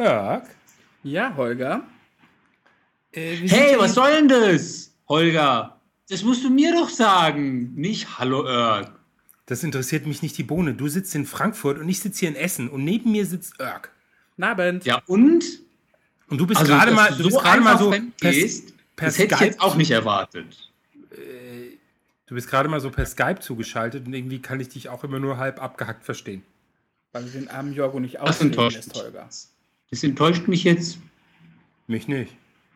Örg? Ja, Holger? Äh, hey, was soll denn das, Holger? Das musst du mir doch sagen, nicht Hallo Örg. Das interessiert mich nicht die Bohne. Du sitzt in Frankfurt und ich sitze hier in Essen und neben mir sitzt Örg. Nabend. Ja, und? Und du bist also, gerade mal, du bist gerade mal so per, gehst, per das hätte ich jetzt auch nicht erwartet. Äh, du bist gerade mal so per Skype zugeschaltet und irgendwie kann ich dich auch immer nur halb abgehackt verstehen. Weil du den armen Jorgo nicht ausreden lässt, Holger. Das enttäuscht mich jetzt. Mich nicht.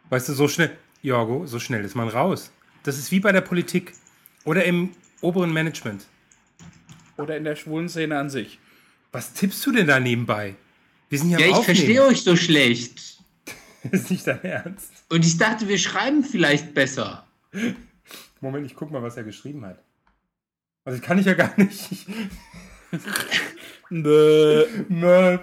Weißt du, so schnell, Jorgo, so schnell ist man raus. Das ist wie bei der Politik oder im oberen Management. Oder in der schwulen Szene an sich. Was tippst du denn da nebenbei? Wir sind ja, ja ich verstehe euch so schlecht. das ist nicht dein Ernst. Und ich dachte, wir schreiben vielleicht besser. Moment, ich guck mal, was er geschrieben hat. Also das kann ich ja gar nicht. Nö. Nö.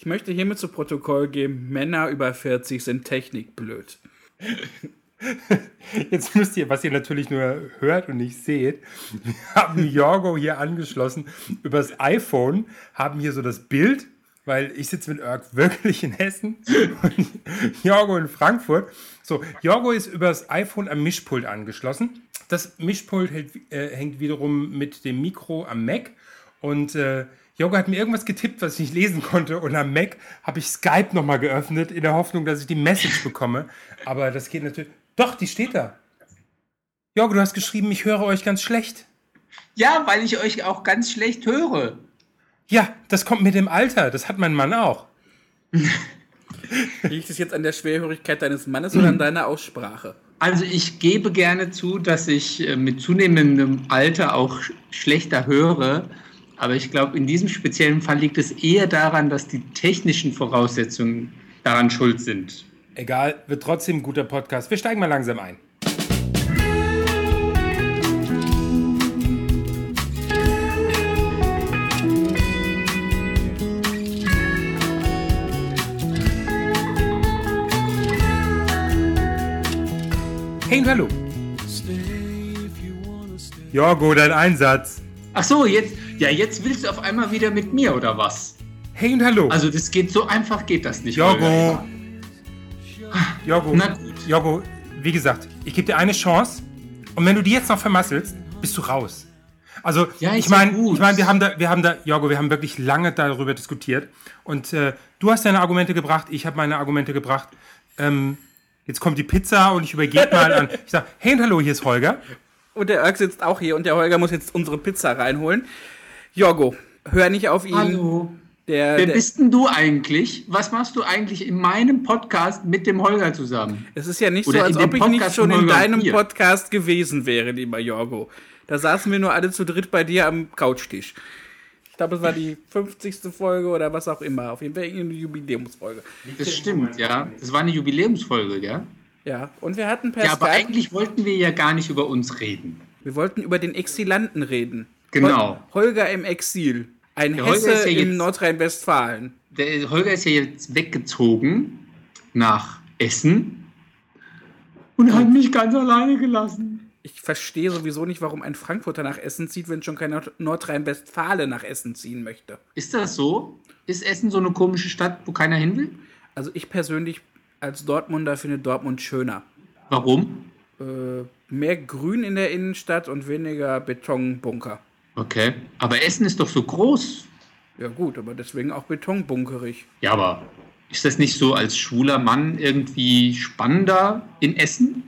Ich möchte hiermit zu Protokoll geben, Männer über 40 sind technikblöd. Jetzt müsst ihr, was ihr natürlich nur hört und nicht seht, wir haben Jorgo hier angeschlossen übers iPhone, haben hier so das Bild, weil ich sitze mit Örg wirklich in Hessen und Jorgo in Frankfurt. So, Jorgo ist übers iPhone am Mischpult angeschlossen. Das Mischpult hält, äh, hängt wiederum mit dem Mikro am Mac und äh, Jorgo hat mir irgendwas getippt, was ich nicht lesen konnte. Und am Mac habe ich Skype nochmal geöffnet, in der Hoffnung, dass ich die Message bekomme. Aber das geht natürlich. Doch, die steht da. Jorgo, du hast geschrieben, ich höre euch ganz schlecht. Ja, weil ich euch auch ganz schlecht höre. Ja, das kommt mit dem Alter. Das hat mein Mann auch. Liegt es jetzt an der Schwerhörigkeit deines Mannes oder an deiner Aussprache? Also ich gebe gerne zu, dass ich äh, mit zunehmendem Alter auch schlechter höre. Aber ich glaube, in diesem speziellen Fall liegt es eher daran, dass die technischen Voraussetzungen daran schuld sind. Egal, wird trotzdem ein guter Podcast. Wir steigen mal langsam ein. Hey und hallo. Jorgo, dein Einsatz. Ach so, jetzt, ja, jetzt willst du auf einmal wieder mit mir, oder was? Hey und hallo. Also das geht so einfach geht das nicht. Jogo. Jogo. Na gut. Jogo, wie gesagt, ich gebe dir eine Chance und wenn du die jetzt noch vermasselst, bist du raus. Also ja, ich meine, ich meine, wir haben da, wir haben da, Jorgo, wir haben wirklich lange darüber diskutiert und äh, du hast deine Argumente gebracht, ich habe meine Argumente gebracht. Ähm, jetzt kommt die Pizza und ich übergebe mal an. Ich sage, hey und hallo, hier ist Holger. Und der Irk sitzt auch hier und der Holger muss jetzt unsere Pizza reinholen. Jorgo, hör nicht auf ihn. Hallo. Der, Wer der, bist denn du eigentlich? Was machst du eigentlich in meinem Podcast mit dem Holger zusammen? Es ist ja nicht Oder so, als ob ich nicht schon in deinem Podcast gewesen wäre, lieber Jorgo. Da saßen wir nur alle zu dritt bei dir am Couchtisch. Ich glaube, es war die 50. Folge oder was auch immer. Auf jeden Fall eine Jubiläumsfolge. Das stimmt, ja. Das war eine Jubiläumsfolge, ja? Ja, und wir hatten per Ja, aber Skype eigentlich wollten wir ja gar nicht über uns reden. Wir wollten über den Exilanten reden. Genau. Holger im Exil. Ein der Hesse ja in Nordrhein-Westfalen. Der Holger ist ja jetzt weggezogen nach Essen und hat mich ganz alleine gelassen. Ich verstehe sowieso nicht, warum ein Frankfurter nach Essen zieht, wenn schon kein Nordrhein-Westfale nach Essen ziehen möchte. Ist das so? Ist Essen so eine komische Stadt, wo keiner hin will? Also ich persönlich als Dortmunder finde Dortmund schöner. Warum? Äh, mehr Grün in der Innenstadt und weniger Betonbunker. Okay, aber Essen ist doch so groß. Ja gut, aber deswegen auch betonbunkerig. Ja, aber ist das nicht so als schwuler Mann irgendwie spannender in Essen?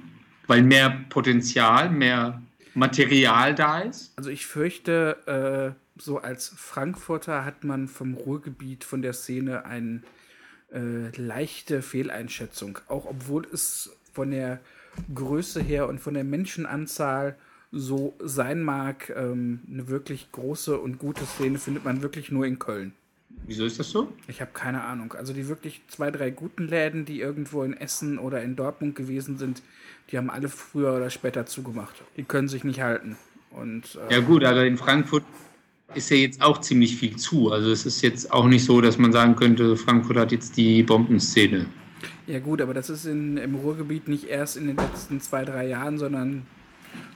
Weil mehr Potenzial, mehr Material da ist? Also ich fürchte, äh, so als Frankfurter hat man vom Ruhrgebiet, von der Szene eine äh, leichte Fehleinschätzung. Auch obwohl es von der Größe her und von der Menschenanzahl so sein mag, ähm, eine wirklich große und gute Szene findet man wirklich nur in Köln. Wieso ist das so? Ich habe keine Ahnung. Also die wirklich zwei, drei guten Läden, die irgendwo in Essen oder in Dortmund gewesen sind, die haben alle früher oder später zugemacht. Die können sich nicht halten. Und, äh, ja gut, aber in Frankfurt ist ja jetzt auch ziemlich viel zu. Also es ist jetzt auch nicht so, dass man sagen könnte, Frankfurt hat jetzt die Bombenszene. Ja gut, aber das ist in, im Ruhrgebiet nicht erst in den letzten zwei, drei Jahren, sondern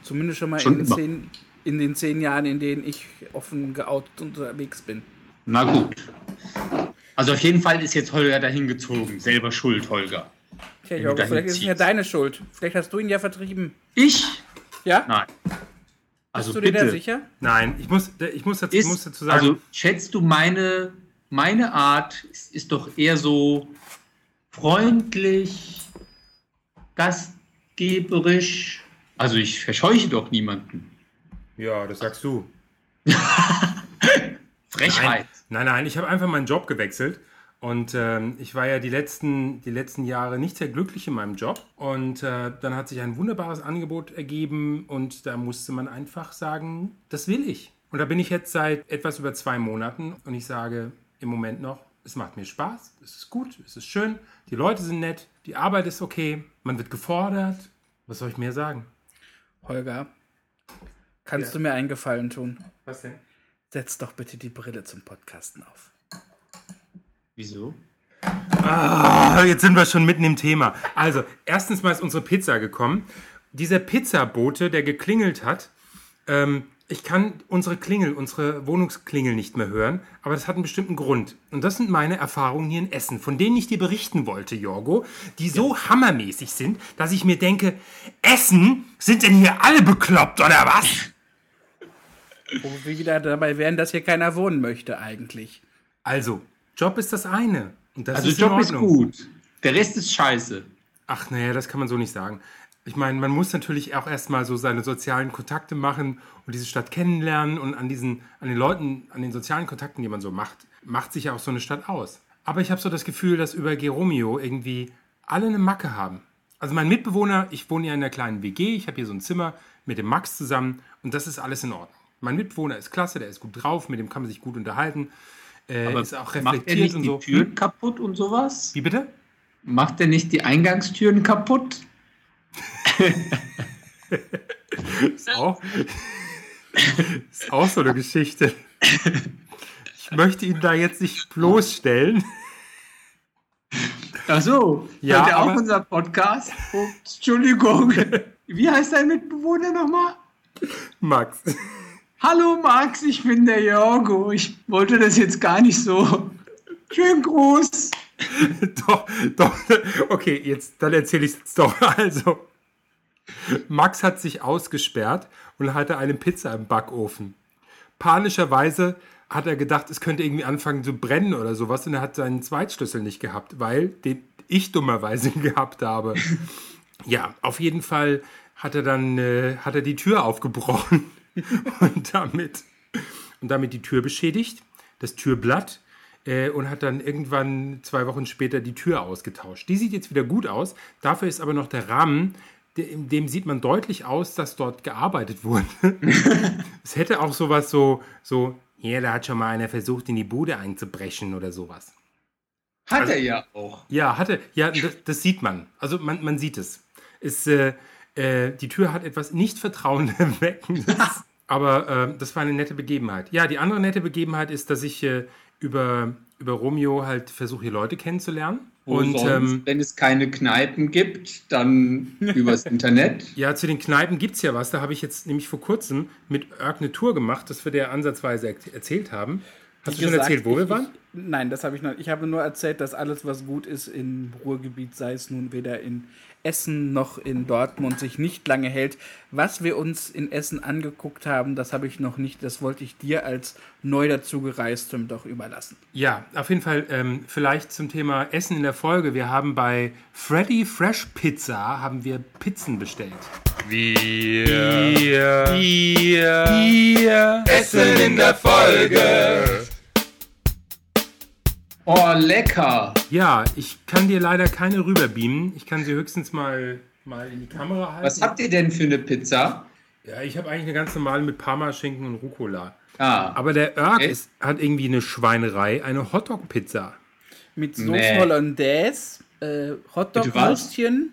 Zumindest schon mal schon in, zehn, in, den zehn Jahren, in denen ich offen geoutet unterwegs bin. Na gut. Also auf jeden Fall ist jetzt Holger dahin gezogen. Selber schuld, Holger. Tja, Jorgo, dahin vielleicht ist es ja ziehst. deine Schuld. Vielleicht hast du ihn ja vertrieben. Ich? Ja? Nein. Also Bist du dir da bitte. sicher? Nein, ich muss, ich muss, dazu, ich Ist, muss dazu sagen, also schätzt du meine, meine Art ist, ist doch eher so freundlich, gastgeberisch. Also ich verscheuche doch niemanden. ja, das sagst du. Frechheit. Nein, nein, ich habe einfach meinen Job gewechselt. Und ähm, ich war ja die letzten, die letzten Jahre nicht sehr glücklich in meinem Job. Und äh, dann hat sich ein wunderbares Angebot ergeben und da musste man einfach sagen, das will ich. Und da bin ich jetzt seit etwas über zwei Monaten und ich sage im Moment noch, es macht mir Spaß, es ist gut, es ist schön, die Leute sind nett, die Arbeit ist okay, man wird gefordert. Was soll ich mehr sagen? Holger, kannst Ja. du mir einen Gefallen tun? Was denn? Setz doch bitte die Brille zum Podcasten auf. Wieso? Ah, jetzt sind wir schon mitten im Thema. Also, erstens mal ist unsere Pizza gekommen. Dieser Pizzabote, der geklingelt hat, ähm, ich kann unsere Klingel, unsere Wohnungsklingel nicht mehr hören, aber das hat einen bestimmten Grund. Und das sind meine Erfahrungen hier in Essen, von denen ich dir berichten wollte, Jorgo, die so hammermäßig sind, dass ich mir denke, Essen, sind denn hier alle bekloppt oder was? Wo wir wieder dabei wären, dass hier keiner wohnen möchte eigentlich. Also, Job ist das eine. Und das Also ist Job ist gut. Der Rest ist scheiße. Ach naja, das kann man so nicht sagen. Ich meine, man muss natürlich auch erstmal so seine sozialen Kontakte machen und diese Stadt kennenlernen und an diesen, an den Leuten, an den sozialen Kontakten, die man so macht, macht sich ja auch so eine Stadt aus. Aber ich habe so das Gefühl, dass über Geromeo irgendwie alle eine Macke haben. Also mein Mitbewohner, ich wohne ja in einer kleinen WG, ich habe hier so ein Zimmer mit dem Max zusammen und das ist alles in Ordnung. Mein Mitbewohner ist klasse, der ist gut drauf, mit dem kann man sich gut unterhalten, äh, Aber ist auch macht er reflektiert nicht und die so. Türen kaputt und sowas? Wie bitte? Macht er nicht die Eingangstüren kaputt? Ist auch, ist auch so eine Geschichte. Ich möchte ihn da jetzt nicht bloßstellen. Ach so, Ja, hört er auch unser Podcast? Oh, Entschuldigung. Wie heißt dein Mitbewohner nochmal? Max. Hallo Max, ich bin der Jorgo. Ich wollte das jetzt gar nicht so. Schönen Gruß. doch, doch. Okay, jetzt, dann erzähle ich es doch. Also, Max hat sich ausgesperrt und hatte eine Pizza im Backofen. Panischerweise hat er gedacht, es könnte irgendwie anfangen zu brennen oder sowas und er hat seinen Zweitschlüssel nicht gehabt, weil den ich dummerweise gehabt habe. Ja, auf jeden Fall hat er dann äh, hat er die Tür aufgebrochen und damit und damit die Tür beschädigt, das Türblatt äh, und hat dann irgendwann zwei Wochen später die Tür ausgetauscht. Die sieht jetzt wieder gut aus. Dafür ist aber noch der Rahmen, in dem sieht man deutlich aus, dass dort gearbeitet wurde. es hätte auch sowas so so ja, da hat schon mal einer versucht, in die Bude einzubrechen oder sowas. Hat Also- er ja auch. Ja, hatte, ja, das, das sieht man. Also man, man sieht es. es äh, äh, die Tür hat etwas nicht vertrauenerweckendes. aber äh, das war eine nette Begebenheit. Ja, die andere nette Begebenheit ist, dass ich äh, über, über Romeo halt versuche, hier Leute kennenzulernen. Wo Und sonst, ähm, wenn es keine Kneipen gibt, dann übers Internet. ja, zu den Kneipen gibt es ja was. Da habe ich jetzt nämlich vor kurzem mit Erk eine Tour gemacht, das wir dir ansatzweise er erzählt haben. Hast du schon gesagt, erzählt, wo ich, wir waren? Ich, nein, das habe ich noch. Ich habe nur erzählt, dass alles, was gut ist im Ruhrgebiet, sei es nun weder in Essen noch in Dortmund, sich nicht lange hält. Was wir uns in Essen angeguckt haben, das habe ich noch nicht. Das wollte ich dir als neu dazugereistem doch überlassen. Ja, auf jeden Fall ähm, vielleicht zum Thema Essen in der Folge. Wir haben bei Freddy Fresh Pizza haben wir Pizzen bestellt. Wir, wir, wir Essen in der Folge. Oh, lecker. Ja, ich kann dir leider keine rüberbeamen. Ich kann sie höchstens mal, mal in die Kamera halten. Was habt ihr denn für eine Pizza? Ja, ich habe eigentlich eine ganz normale mit Parmaschinken und Rucola. Ah, Aber der Erk Okay. ist, hat irgendwie eine Schweinerei, eine Hotdog-Pizza. Mit Sauce Nee. Hollandaise, äh? Hotdog-Würstchen,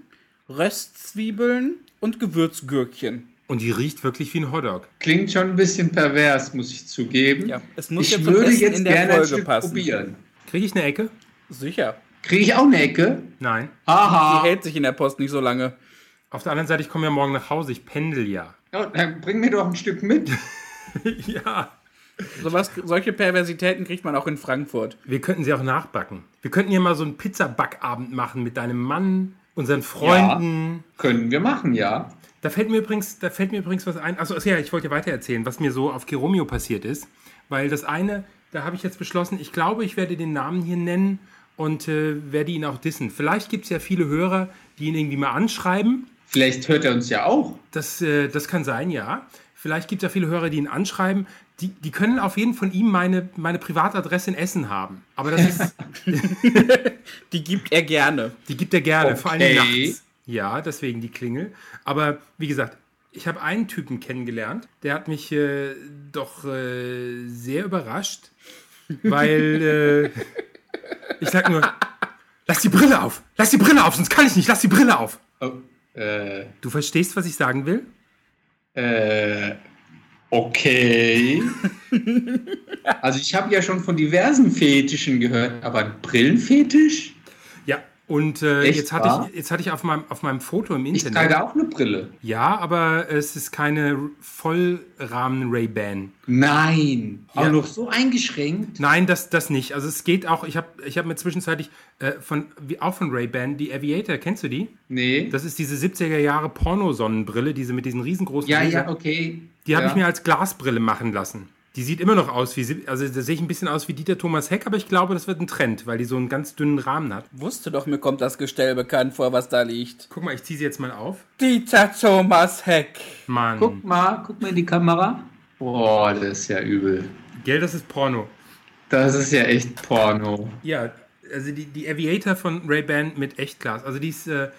Röstzwiebeln und Gewürzgürkchen. Und die riecht wirklich wie ein Hotdog. klingt schon ein bisschen pervers, muss ich zugeben. Ja, es muss ich zum würde jetzt in der gerne ein Folge Stück passen. probieren. Kriege ich eine Ecke? Sicher. Kriege ich auch eine Ecke? Nein. Die Aha. hält sich in der Post nicht so lange. Auf der anderen Seite, ich komme ja morgen nach Hause, ich pendel ja. Ja, dann bring mir doch ein Stück mit. ja. Sowas, solche Perversitäten kriegt man auch in Frankfurt. Wir könnten sie auch nachbacken. Wir könnten hier mal so einen Pizzabackabend machen mit deinem Mann, unseren Freunden. Können wir machen, ja. Da fällt mir übrigens, da fällt mir übrigens was ein. Achso, ja, ich wollte weiter erzählen, was mir so auf Kiromio passiert ist. Weil das eine, da habe ich jetzt beschlossen, ich glaube, ich werde den Namen hier nennen und äh, werde ihn auch dissen. Vielleicht gibt es ja viele Hörer, die ihn irgendwie mal anschreiben. Vielleicht hört er uns ja auch. Das, äh, das kann sein, ja. Vielleicht gibt es ja viele Hörer, die ihn anschreiben. Die, die können auf jeden von ihm meine, meine Privatadresse in Essen haben. Aber das ist, Die gibt er gerne. die gibt er gerne, vor allem Okay. nachts. Ja, deswegen die Klingel. Aber wie gesagt, ich habe einen Typen kennengelernt, der hat mich äh, doch äh, sehr überrascht, weil äh, ich sag nur, lass die Brille auf, lass die Brille auf, sonst kann ich nicht, lass die Brille auf. Oh, äh, Du verstehst, was ich sagen will? äh, okay. also ich habe ja schon von diversen Fetischen gehört, aber ein Brillenfetisch? Und äh, Echt jetzt hatte wahr? ich, jetzt hatte ich auf meinem, auf meinem Foto im Ich Internet. trage auch eine Brille. Ja, aber es ist keine Vollrahmen Ray-Ban. Nein. Auch Ja. noch so eingeschränkt? Nein, das, das nicht. Also es geht auch, ich habe ich hab mir zwischenzeitlich äh, von, wie, auch von Ray-Ban, die Aviator, kennst du die? Nee. Das ist diese 70er Jahre Pornosonnenbrille, diese mit diesen riesengroßen ja, Gläsern. ja, okay. Die habe ja. ich mir als Glasbrille machen lassen. Die sieht immer noch aus wie, sie- also da sehe ich ein bisschen aus wie Dieter Thomas Heck, aber ich glaube, das wird ein Trend, weil die so einen ganz dünnen Rahmen hat. Wusste doch, mir kommt das Gestell bekannt vor, was da liegt. Guck mal, ich ziehe sie jetzt mal auf. Dieter Thomas Heck. Mann. Guck mal, guck mal in die Kamera. Boah, das ist ja übel. Gell, das ist Porno. Das ist ja echt Porno. Ja, also die, die Aviator von Ray-Ban mit Echtglas. Also die ist, äh,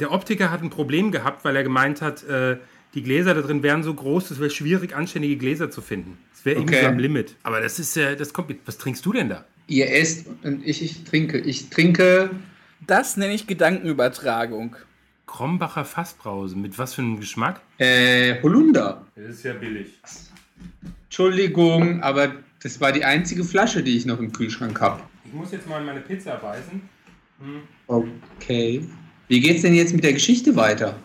der Optiker hat ein Problem gehabt, weil er gemeint hat, äh, die Gläser da drin wären so groß, es wäre schwierig, anständige Gläser zu finden. Es wäre irgendwie Okay. so am Limit. Aber das ist, äh, das kommt mit. Was trinkst du denn da? Ihr esst und ich, ich trinke. Ich trinke Das nenne ich Gedankenübertragung. Krombacher Fassbrause. Mit was für einem Geschmack? äh, Holunder. Das ist ja billig. Entschuldigung, aber das war die einzige Flasche, die ich noch im Kühlschrank habe. Ich muss jetzt mal in meine Pizza beißen. Okay. Wie geht's denn jetzt mit der Geschichte weiter?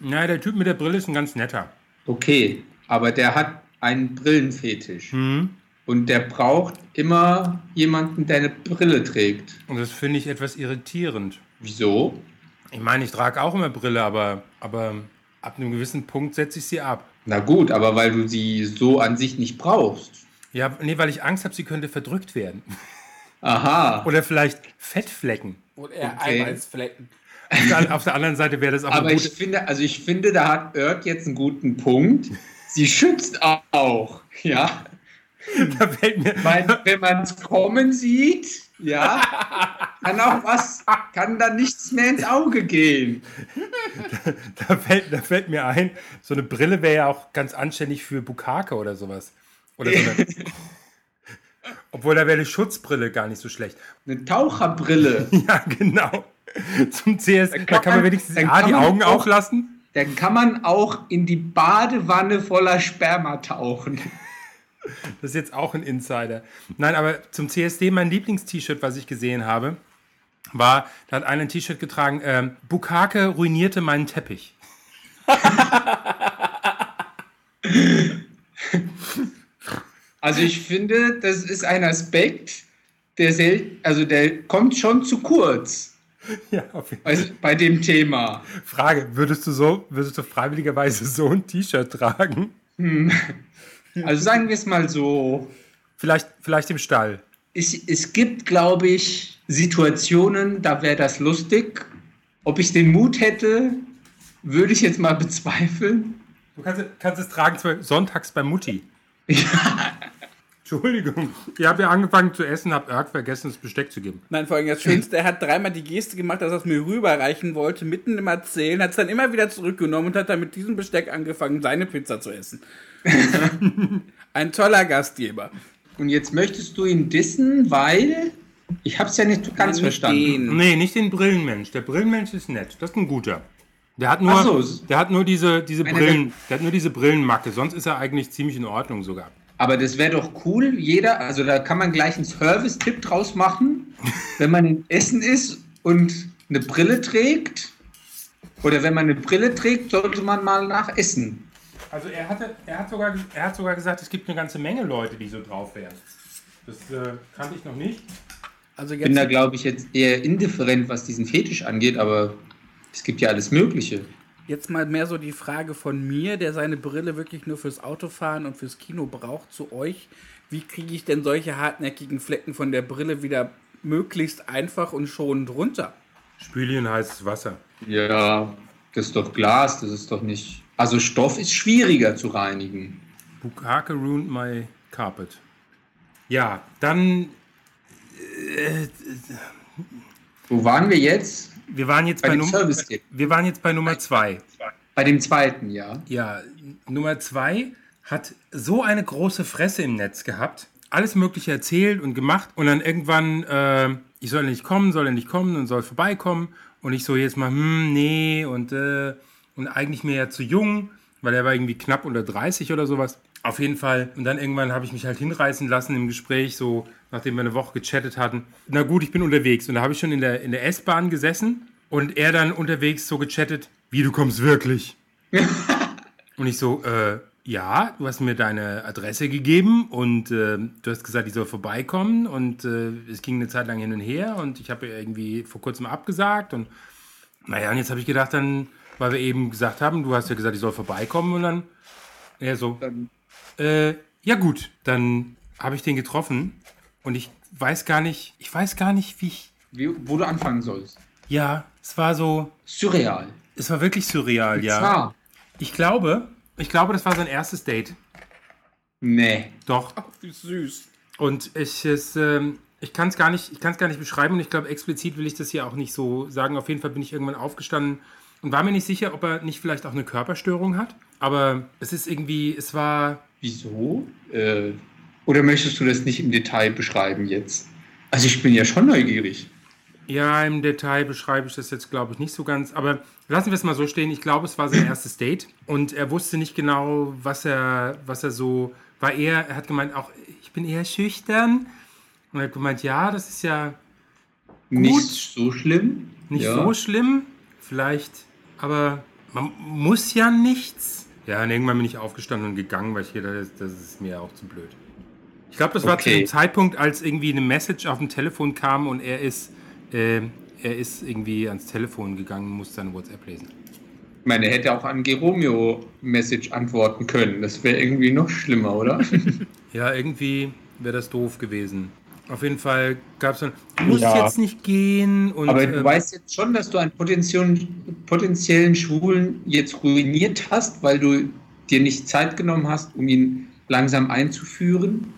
Na, der Typ mit der Brille ist ein ganz netter. Okay, aber der hat einen Brillenfetisch. Hm. Und der braucht immer jemanden, der eine Brille trägt. Und das finde ich etwas irritierend. Wieso? Ich meine, ich trage auch immer Brille, aber, aber ab einem gewissen Punkt setze ich sie ab. Na gut, aber weil du sie so an sich nicht brauchst. Ja, nee, weil ich Angst habe, sie könnte verdrückt werden. Aha. Oder vielleicht Fettflecken. Oder eher Okay. Eiweißflecken. Auf der, anderen Seite wäre das auch Aber ich finde, also ich finde, da hat Ört jetzt einen guten Punkt. Sie schützt auch, ja. Da fällt mir, Weil, wenn man es kommen sieht, ja, kann auch was, kann da nichts mehr ins Auge gehen. da, fällt, da fällt mir ein, so eine Brille wäre ja auch ganz anständig für Bukake oder sowas. Oder so eine, obwohl da wäre eine Schutzbrille gar nicht so schlecht. Eine Taucherbrille. Ja, genau. Zum CS, da kann, kann man man- wenigstens dann A, kann die Augen auch- auflassen. Dann kann man auch in die Badewanne voller Sperma tauchen. Das ist jetzt auch ein Insider. Nein, aber zum CSD, mein Lieblingst-T-Shirt, was ich gesehen habe, war, da hat einer ein T-Shirt getragen, ähm, Bukake ruinierte meinen Teppich. Also ich finde, das ist ein Aspekt, der sel also der kommt schon zu kurz Ja, auf jeden also bei dem Thema. Frage, würdest du so, würdest du freiwilligerweise so ein T-Shirt tragen? Also sagen wir es mal so, Vielleicht, vielleicht im Stall. es, es gibt, glaube ich, Situationen, da wäre das lustig. Ob ich den Mut hätte, würde ich jetzt mal bezweifeln. Du kannst, kannst es tragen, sonntags bei Mutti. Entschuldigung. Ihr habt ja angefangen zu essen, habt Erg vergessen, das Besteck zu geben. Nein, vor allem das Schönste, er hat dreimal die Geste gemacht, dass er es mir rüberreichen wollte, mitten im Erzählen, hat es dann immer wieder zurückgenommen und hat dann mit diesem Besteck angefangen, seine Pizza zu essen. Ein toller Gastgeber. Und jetzt möchtest du ihn dissen, weil ich habe es ja nicht ganz Nicht verstanden. den. Nee, nicht den Brillenmensch. Der Brillenmensch ist nett. Das ist ein guter. Der hat nur, so. der hat nur diese, diese Brillen, der hat nur diese Brillenmacke. Sonst ist er eigentlich ziemlich in Ordnung sogar. Aber das wäre doch cool, jeder, also da kann man gleich einen Service-Tipp draus machen, wenn man in Essen ist und eine Brille trägt. Oder wenn man eine Brille trägt, sollte man mal nach Essen. Also er, hatte, er, hat sogar, er hat sogar gesagt, es gibt eine ganze Menge Leute, die so drauf wären. Das äh, kannte ich noch nicht. Also ich bin da, glaube ich, jetzt eher indifferent, was diesen Fetisch angeht, aber es gibt ja alles Mögliche. Jetzt mal mehr so die Frage von mir, der seine Brille wirklich nur fürs Autofahren und fürs Kino braucht, zu euch. Wie kriege ich denn solche hartnäckigen Flecken von der Brille wieder möglichst einfach und schonend runter? Spüli in heißes Wasser. Ja, das ist doch Glas, das ist doch nicht. Also Stoff ist schwieriger zu reinigen. Bukake ruined my carpet. Ja, dann. Äh, Wo waren wir jetzt? Wir waren jetzt bei, bei, Num wir waren jetzt bei Nummer zwei. Bei dem zweiten, ja. Ja, Nummer zwei hat so eine große Fresse im Netz gehabt, alles Mögliche erzählt und gemacht und dann irgendwann, äh, ich soll nicht kommen, soll er nicht kommen und soll vorbeikommen und ich so jetzt mal, hm, nee und, äh, und eigentlich mir ja zu jung, weil er war irgendwie knapp unter 30 oder sowas. Auf jeden Fall. Und dann irgendwann habe ich mich halt hinreißen lassen im Gespräch, so nachdem wir eine Woche gechattet hatten. Na gut, ich bin unterwegs. Und da habe ich schon in der, in der S-Bahn gesessen und er dann unterwegs so gechattet, wie du kommst wirklich. und ich so, äh, ja, du hast mir deine Adresse gegeben und äh, du hast gesagt, ich soll vorbeikommen und äh, es ging eine Zeit lang hin und her und ich habe irgendwie vor kurzem abgesagt und naja, und jetzt habe ich gedacht, dann, weil wir eben gesagt haben, du hast ja gesagt, ich soll vorbeikommen und dann, er so, äh, ja gut, dann habe ich den getroffen und ich weiß gar nicht, ich weiß gar nicht, wie ich... Wie, wo du anfangen sollst. Ja, es war so... Surreal. Es war wirklich surreal, ja. Zwar. Ich glaube, ich glaube, das war sein erstes Date. Nee. Doch. Ach, wie süß. Und ich, ähm, ich kann es gar, nicht, gar nicht beschreiben und ich glaube, explizit will ich das hier auch nicht so sagen. Auf jeden Fall bin ich irgendwann aufgestanden und war mir nicht sicher, ob er nicht vielleicht auch eine Körperstörung hat. Aber es ist irgendwie, es war. Wieso? Äh, oder möchtest du das nicht im Detail beschreiben jetzt? Also ich bin ja schon neugierig. Ja, im Detail beschreibe ich das jetzt, glaube ich, nicht so ganz. Aber lassen wir es mal so stehen. Ich glaube, es war sein erstes Date und er wusste nicht genau, was er, was er so war. Er, er hat gemeint, auch ich bin eher schüchtern. Und er hat gemeint, ja, das ist ja gut. nicht so schlimm. Nicht ja. so schlimm, vielleicht, aber man muss ja nichts. Ja, und irgendwann bin ich aufgestanden und gegangen, weil ich gedacht das, das ist mir auch zu blöd. Ich glaube, das war okay. zu dem Zeitpunkt, als irgendwie eine Message auf dem Telefon kam und er ist äh, er ist irgendwie ans Telefon gegangen und musste seine WhatsApp lesen. Ich meine, er hätte auch an Geromeo-Message antworten können. Das wäre irgendwie noch schlimmer, oder? ja, irgendwie wäre das doof gewesen. Auf jeden Fall gab es dann, du musst ja. jetzt nicht gehen. Und, Aber du äh, weißt jetzt schon, dass du einen potenziellen, Schwulen jetzt ruiniert hast, weil du dir nicht Zeit genommen hast, um ihn langsam einzuführen?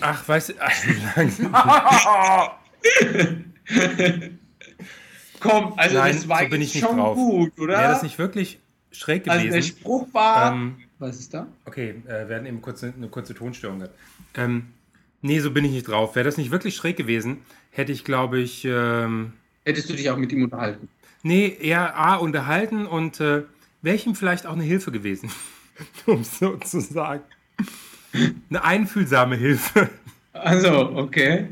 Ach, weißt du, ach, langsam. Komm, also Nein, das war so bin ich nicht schon drauf. gut, oder? Wäre das nicht wirklich schräg gewesen? Also der Spruch war. Ähm, was ist da? Okay, äh, wir hatten eben kurz eine, kurze Tonstörung gehabt. Ähm, nee, so bin ich nicht drauf. Wäre das nicht wirklich schräg gewesen, hätte ich, glaube ich. Ähm, Hättest du dich auch mit ihm unterhalten? Nee, eher A, unterhalten und äh, wäre ich ihm vielleicht auch eine Hilfe gewesen. um so zu sagen. Eine einfühlsame Hilfe. Also, okay.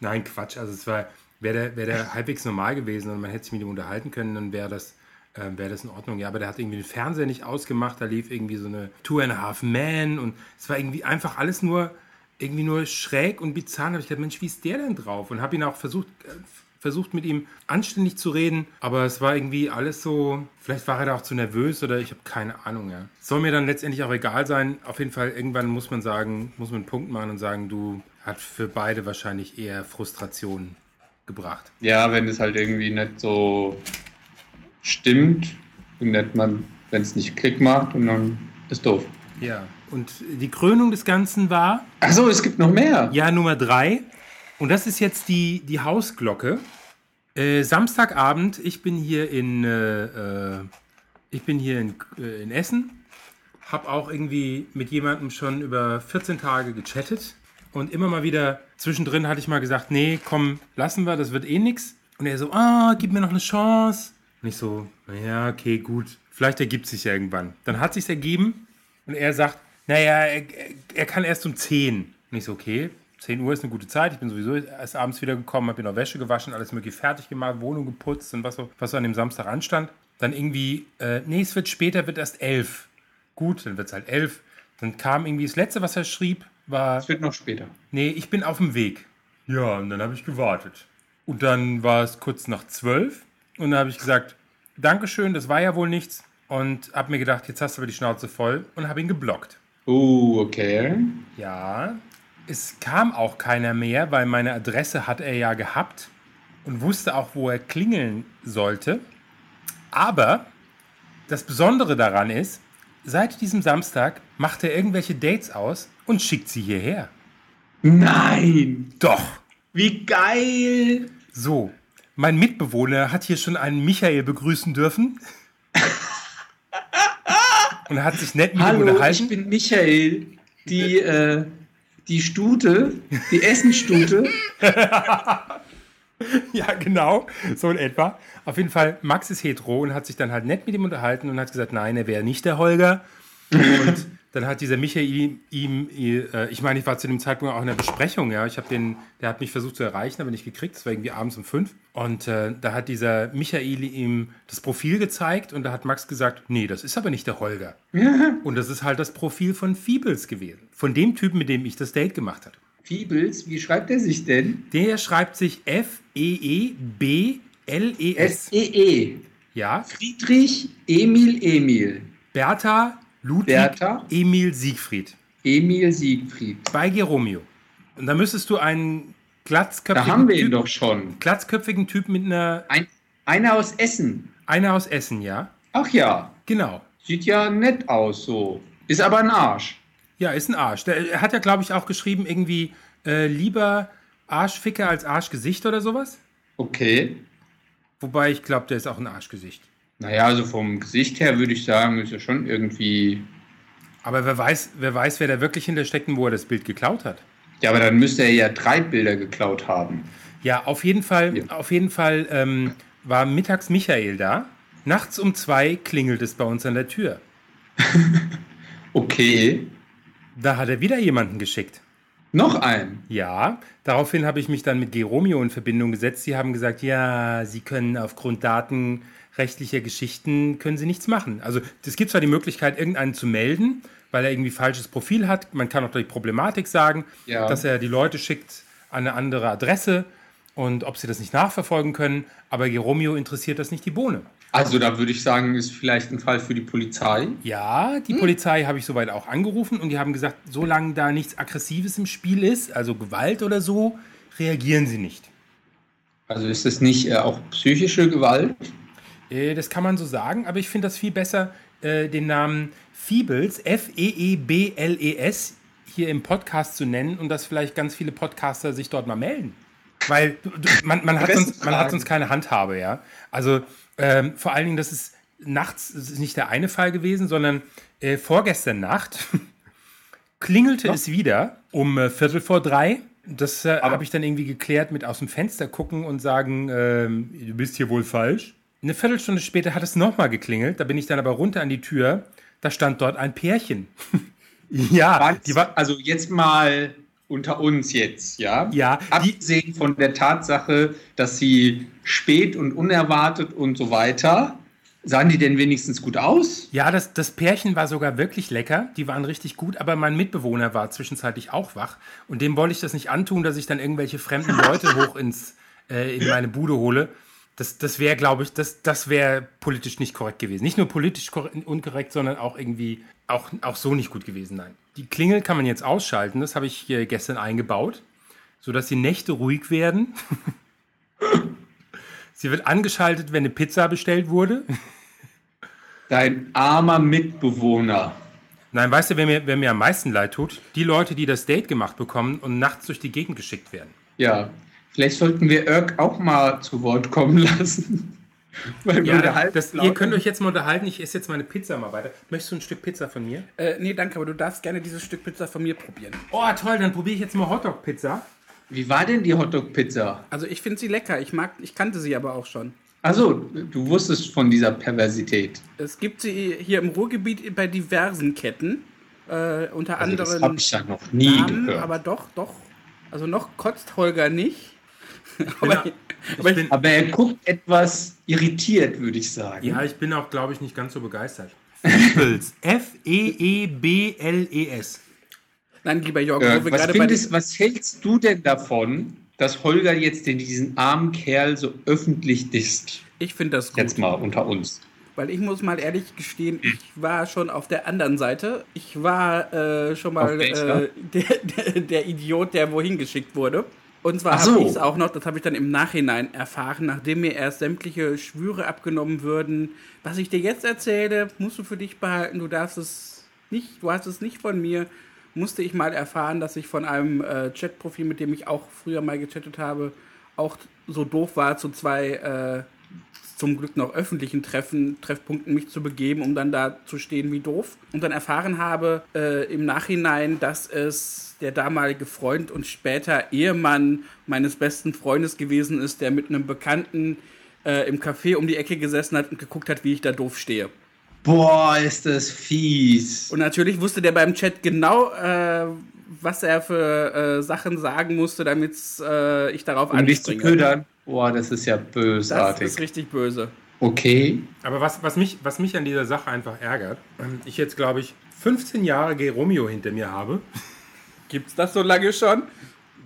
Nein, Quatsch. Also es war, wäre der, wär der halbwegs normal gewesen und man hätte sich mit ihm unterhalten können, dann wäre das, äh, wäre das in Ordnung. Ja, aber der hat irgendwie den Fernseher nicht ausgemacht, da lief irgendwie so eine Two and a Half Man und es war irgendwie einfach alles nur irgendwie nur schräg und bizarr. Habe ich gedacht, Mensch, wie ist der denn drauf? Und habe ihn auch versucht, äh, versucht mit ihm anständig zu reden, aber es war irgendwie alles so, vielleicht war er da auch zu nervös oder ich habe keine Ahnung, ja. Soll mir dann letztendlich auch egal sein. Auf jeden Fall, irgendwann muss man sagen, muss man einen Punkt machen und sagen, du hat für beide wahrscheinlich eher Frustration gebracht. Ja, wenn es halt irgendwie nicht so stimmt und nicht man, wenn es nicht Klick macht und dann ist doof. Ja, und die Krönung des Ganzen war. Achso, es gibt noch mehr. Ja, Nummer drei. Und das ist jetzt die, die Hausglocke. Äh, Samstagabend, ich bin hier in, äh, äh, ich bin hier in, äh, in Essen, habe auch irgendwie mit jemandem schon über 14 Tage gechattet und immer mal wieder zwischendrin hatte ich mal gesagt, nee, komm, lassen wir, das wird eh nix. Und er so, ah, gib mir noch eine Chance. Und ich so, naja, okay, gut, vielleicht ergibt sich ja irgendwann. Dann hat sich's ergeben und er sagt, naja, er, er kann erst um 10. Und ich so, okay, 10 Uhr ist eine gute Zeit. Ich bin sowieso erst abends wieder gekommen, habe mir noch Wäsche gewaschen, alles mögliche fertig gemacht, Wohnung geputzt und was so, was so an dem Samstag anstand. Dann irgendwie, äh, nee, es wird später, wird erst 11. gut, dann wird es halt elf. Dann kam irgendwie das letzte, was er schrieb, war, Das wird noch später. nee, ich bin auf dem Weg. Ja, und dann habe ich gewartet. Und dann war es kurz nach zwölf und dann habe ich gesagt, Dankeschön, das war ja wohl nichts. Und habe mir gedacht, jetzt hast du aber die Schnauze voll und habe ihn geblockt. Oh, okay. Ja, es kam auch keiner mehr, weil meine Adresse hat er ja gehabt und wusste auch, wo er klingeln sollte. Aber das Besondere daran ist, seit diesem Samstag macht er irgendwelche Dates aus und schickt sie hierher. Nein! Doch. Wie geil! So, mein Mitbewohner hat hier schon einen Michael begrüßen dürfen. Und hat sich nett mit ihm Hallo, ich unterhalten. bin Michael, die, äh, die Stute, die Essenstute. Ja, genau, so in etwa. Auf jeden Fall, Max ist hetero und hat sich dann halt nett mit ihm unterhalten und hat gesagt, nein, er wäre nicht der Holger. Und dann hat dieser Michael ihm, äh, ich meine, ich war zu dem Zeitpunkt auch in der Besprechung, ja. Ich habe den, der hat mich versucht zu erreichen, aber nicht gekriegt. Es war irgendwie abends um fünf. Und äh, da hat dieser Michael ihm das Profil gezeigt und da hat Max gesagt, nee, das ist aber nicht der Holger. Und das ist halt das Profil von Fiebels gewesen. Von dem Typen, mit dem ich das Date gemacht hatte. Fiebels, wie schreibt er sich denn? Der schreibt sich E F-E-E-B-L-E-S. S-E-E. Ja, Friedrich Emil Emil. Bertha Ludwig Bertha? Emil Siegfried. Emil Siegfried. Bei Geromeo. Und da müsstest du einen glatzköpfigen, Da haben wir ihn typ, doch schon. glatzköpfigen Typ mit einer, Ein, einer aus Essen. einer aus Essen, ja? Ach ja, Genau. sieht ja nett aus so. Ist aber ein Arsch. Ja, ist ein Arsch. Der er hat ja, glaube ich, auch geschrieben, irgendwie äh, lieber Arschficker als Arschgesicht oder sowas. Okay. Wobei ich glaube, der ist auch ein Arschgesicht. Naja, also vom Gesicht her würde ich sagen, ist ja schon irgendwie. Aber wer weiß, wer weiß, wer da wirklich hintersteckt und wo er das Bild geklaut hat. Ja, aber dann müsste er ja drei Bilder geklaut haben. Ja, auf jeden Fall, Ja. auf jeden Fall ähm, war mittags Michael da. Nachts um zwei klingelt es bei uns an der Tür. Okay. Da hat er wieder jemanden geschickt. Noch ein. Ja, daraufhin habe ich mich dann mit Geromeo in Verbindung gesetzt. Sie haben gesagt, ja, Sie können aufgrund datenrechtlicher Geschichten, können Sie nichts machen. Also es gibt zwar die Möglichkeit, irgendeinen zu melden, weil er irgendwie falsches Profil hat. Man kann auch die Problematik sagen, Ja. dass er die Leute schickt an eine andere Adresse und ob sie das nicht nachverfolgen können. Aber Geromeo interessiert das nicht die Bohne. Also da würde ich sagen, ist vielleicht ein Fall für die Polizei. Ja, die Polizei habe ich soweit auch angerufen und die haben gesagt, solange da nichts Aggressives im Spiel ist, also Gewalt oder so, reagieren sie nicht. Also ist das nicht äh, auch psychische Gewalt? Äh, das kann man so sagen, aber ich finde das viel besser, äh, den Namen Feebles, F-E-E-B-L-E-S, hier im Podcast zu nennen und dass vielleicht ganz viele Podcaster sich dort mal melden. Weil du, du, man, man, hat sonst, man hat sonst keine Handhabe, ja. Also ähm, vor allen Dingen, das ist nachts, das ist nicht der eine Fall gewesen, sondern äh, vorgestern Nacht klingelte es wieder um äh, Viertel vor drei. Das äh, habe ich dann irgendwie geklärt mit aus dem Fenster gucken und sagen, ähm, du bist hier wohl falsch. Eine Viertelstunde später hat es nochmal geklingelt. Da bin ich dann aber runter an die Tür. Da stand dort ein Pärchen. ja, war, also jetzt mal unter uns jetzt, ja? Ja, Abgesehen von der Tatsache, dass sie spät und unerwartet und so weiter, sahen die denn wenigstens gut aus? Ja, das, das Pärchen war sogar wirklich lecker. Die waren richtig gut, aber mein Mitbewohner war zwischenzeitlich auch wach. Und dem wollte ich das nicht antun, dass ich dann irgendwelche fremden Leute hoch ins, äh, in meine Bude hole. Das, das wäre, glaube ich, das, das wäre politisch nicht korrekt gewesen. Nicht nur politisch korre- unkorrekt, sondern auch irgendwie auch, auch so nicht gut gewesen. Nein. Die Klingel kann man jetzt ausschalten. Das habe ich äh, gestern eingebaut, sodass die Nächte ruhig werden. Sie wird angeschaltet, wenn eine Pizza bestellt wurde. Dein armer Mitbewohner. Nein, weißt du, wer mir, wer mir am meisten leid tut? Die Leute, die das Date gemacht bekommen und nachts durch die Gegend geschickt werden. Ja, vielleicht sollten wir Irk auch mal zu Wort kommen lassen. Ja, das, ihr könnt euch jetzt mal unterhalten. Ich esse jetzt meine Pizza mal weiter. Möchtest du ein Stück Pizza von mir? Äh, nee, danke, aber du darfst gerne dieses Stück Pizza von mir probieren. Oh, toll, dann probiere ich jetzt mal Hotdog-Pizza. Wie war denn die Hotdog-Pizza? Also ich finde sie lecker. Ich mag, ich kannte sie aber auch schon. Also, du wusstest von dieser Perversität. Es gibt sie hier im Ruhrgebiet bei diversen Ketten. Äh, unter Also, das anderem habe ich ja noch nie Namen, gehört. aber doch, doch. Also noch kotzt Holger nicht. aber, aber bin, Aber er guckt etwas irritiert, würde ich sagen. ja, ich bin auch, glaube ich, nicht ganz so begeistert. Feebles. F-E-E-B-L-E-S. Nein, lieber Jörg, Äh, wo wir was, gerade bei findest, was hältst du denn davon, dass Holger jetzt den, diesen armen Kerl so öffentlich disst? Ich finde das gut. Jetzt mal unter uns. Weil ich muss mal ehrlich gestehen, ich war schon auf der anderen Seite. Ich war äh, schon mal äh, der, der, der Idiot, der wohin geschickt wurde. Und zwar so. habe ich es auch noch, das habe ich dann im Nachhinein erfahren, nachdem mir erst sämtliche Schwüre abgenommen würden. Was ich dir jetzt erzähle, musst du für dich behalten. Du darfst es nicht, du hast es nicht von mir. Musste ich mal erfahren, dass ich von einem äh, Chatprofil, mit dem ich auch früher mal gechattet habe, auch so doof war, zu zwei äh, zum Glück noch öffentlichen Treffen, Treffpunkten mich zu begeben, um dann da zu stehen wie doof. Und dann erfahren habe äh, im Nachhinein, dass es der damalige Freund und später Ehemann meines besten Freundes gewesen ist, der mit einem Bekannten äh, im Café um die Ecke gesessen hat und geguckt hat, wie ich da doof stehe. Boah, ist das fies. Und natürlich wusste der beim Chat genau, äh, was er für äh, Sachen sagen musste, damit äh, ich darauf Um dich zu anspringe. ködern. Boah, das ist ja Das bösartig. ist richtig böse. okay. Aber was, was, mich, was mich an dieser Sache einfach ärgert, ähm, ich jetzt glaube ich 15 Jahre G. Romeo hinter mir habe, Gibt's das so lange schon?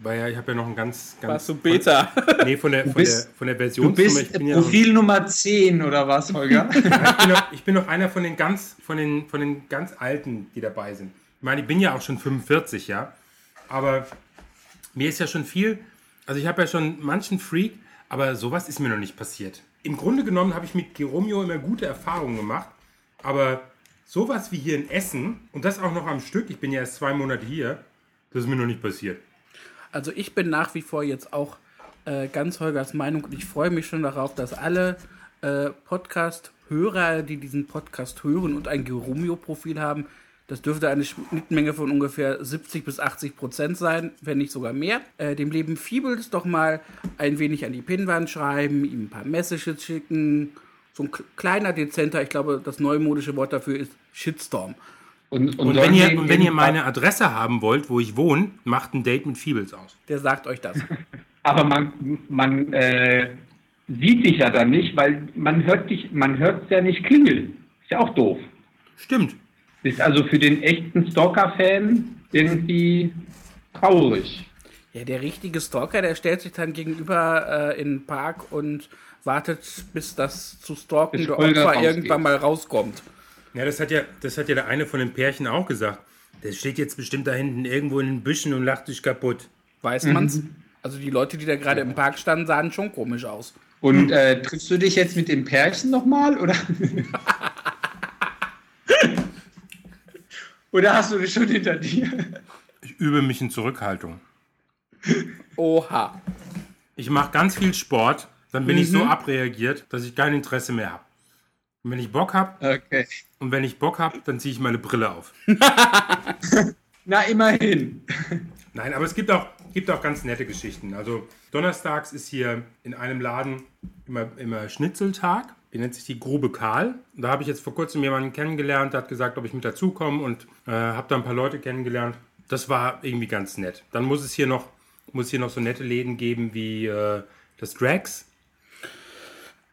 weil ja, ich habe ja noch ein ganz, ganz Warst du Beta? Von, nee, von der, von, bist- der, von der Du Version. bist ich, bin ja noch, Profil Nummer 10 oder was, Holger? ich, bin noch, ich bin noch einer von den ganz, von den, von den ganz Alten, die dabei sind. Ich meine, ich bin ja auch schon 45, ja. Aber mir ist ja schon viel, also ich habe ja schon manchen Freak, aber sowas ist mir noch nicht passiert. Im Grunde genommen habe ich mit Geromeo immer gute Erfahrungen gemacht, aber sowas wie hier in Essen und das auch noch am Stück, ich bin ja erst zwei Monate hier, das ist mir noch nicht passiert. Also ich bin nach wie vor jetzt auch äh, ganz Holgers Meinung und ich freue mich schon darauf, dass alle äh, Podcast-Hörer, die diesen Podcast hören und ein Geromeo-Profil haben, das dürfte eine Schnittmenge von ungefähr 70 bis 80 Prozent sein, wenn nicht sogar mehr. Äh, dem Leben Fiebels doch mal ein wenig an die Pinnwand schreiben, ihm ein paar Messages schicken. So ein kleiner, dezenter, ich glaube, das neumodische Wort dafür ist Shitstorm. Und, Und wenn ihr, und wenn ihr meine Adresse haben wollt, wo ich wohne, macht ein Date mit Feebles aus. Der sagt euch das. Aber man, man äh, sieht dich ja dann nicht, weil man hört dich, man hört ja nicht klingeln. Ist ja auch doof. Stimmt. Ist also für den echten Stalker-Fan irgendwie traurig. Ja, der richtige Stalker, der stellt sich dann gegenüber äh, in den Park und wartet, bis das zu stalkende Opfer rausgeht. irgendwann mal rauskommt. Ja, das hat ja, das hat ja der eine von den Pärchen auch gesagt. Der steht jetzt bestimmt da hinten irgendwo in den Büschen und lacht sich kaputt. Weiß man's? Also die Leute, die da gerade im Park standen, sahen schon komisch aus. Und äh, triffst du dich jetzt mit dem Pärchen nochmal? Oder? oder hast du das schon hinter dir? Ich übe mich in Zurückhaltung. Oha. Ich mache ganz viel Sport, dann bin ich so abreagiert, dass ich kein Interesse mehr habe. Und wenn ich Bock habe Okay. und wenn ich Bock habe, dann ziehe ich meine Brille auf. Na, immerhin. Nein, aber es gibt auch, gibt auch ganz nette Geschichten. Also donnerstags ist hier in einem Laden immer, immer Schnitzeltag. Die nennt sich die Grube Karl. Da habe ich jetzt vor kurzem jemanden kennengelernt, der hat gesagt, ob ich mit dazukomme und äh, habe da ein paar Leute kennengelernt. Das war irgendwie ganz nett. Dann muss es hier noch, muss hier noch so nette Läden geben wie äh, das Drags.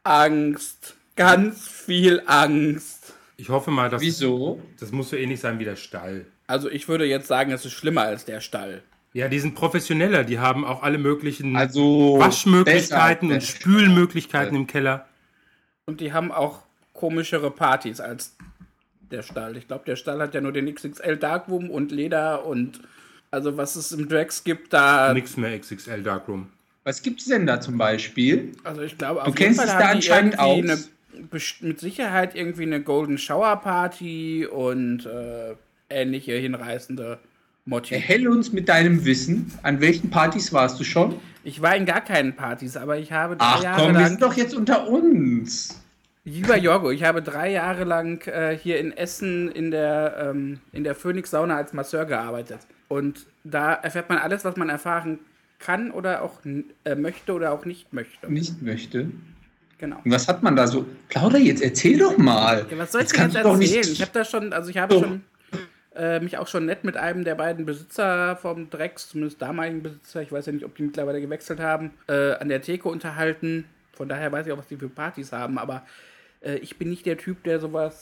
Angst. Ganz viel Angst. Ich hoffe mal, dass Wieso? das muss so ähnlich sein wie der Stall. Also ich würde jetzt sagen, es ist schlimmer als der Stall. Ja, die sind professioneller. Die haben auch alle möglichen Also. Waschmöglichkeiten besser und als- Spülmöglichkeiten im Keller. Und die haben auch komischere Partys als der Stall. Ich glaube, der Stall hat ja nur den XXL Darkroom und Leder und also was es im Drags gibt, da. Nix mehr XXL Darkroom. Was gibt's denn da zum Beispiel? Also ich glaube, Du kennst dich da anscheinend best- mit Sicherheit irgendwie eine Golden Shower Party und äh, ähnliche hinreißende Motti. Erhell uns mit deinem Wissen. An welchen Partys warst du schon? Ich war in gar keinen Partys, aber ich habe drei Ach Jahre komm, wir lang. sind doch jetzt unter uns. Lieber Jorgo, ich habe drei Jahre lang äh, hier in Essen in der, ähm, in der Phoenix Sauna als Masseur gearbeitet. Und da erfährt man alles, was man erfahren kann oder auch äh, möchte oder auch nicht möchte. Nicht möchte. Genau. Und was hat man da so? Plauder, jetzt erzähl doch mal. Ja, was soll ich Jetzt denn jetzt doch nicht- erzählen? Ich habe da schon, also ich habe So. schon äh, mich auch schon nett mit einem der beiden Besitzer vom Drecks, zumindest damaligen Besitzer, ich weiß ja nicht, ob die mittlerweile gewechselt haben, äh, an der Theke unterhalten. Von daher weiß ich auch, was die für Partys haben, aber äh, ich bin nicht der Typ, der sowas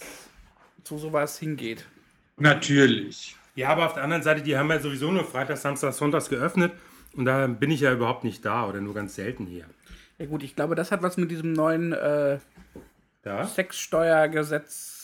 zu sowas hingeht. Natürlich. Ja, aber auf der anderen Seite, die haben ja sowieso nur Freitag, Samstag, Sonntags geöffnet. Und da bin ich ja überhaupt nicht da oder nur ganz selten hier. Ja gut, ich glaube, das hat was mit diesem neuen äh, Da?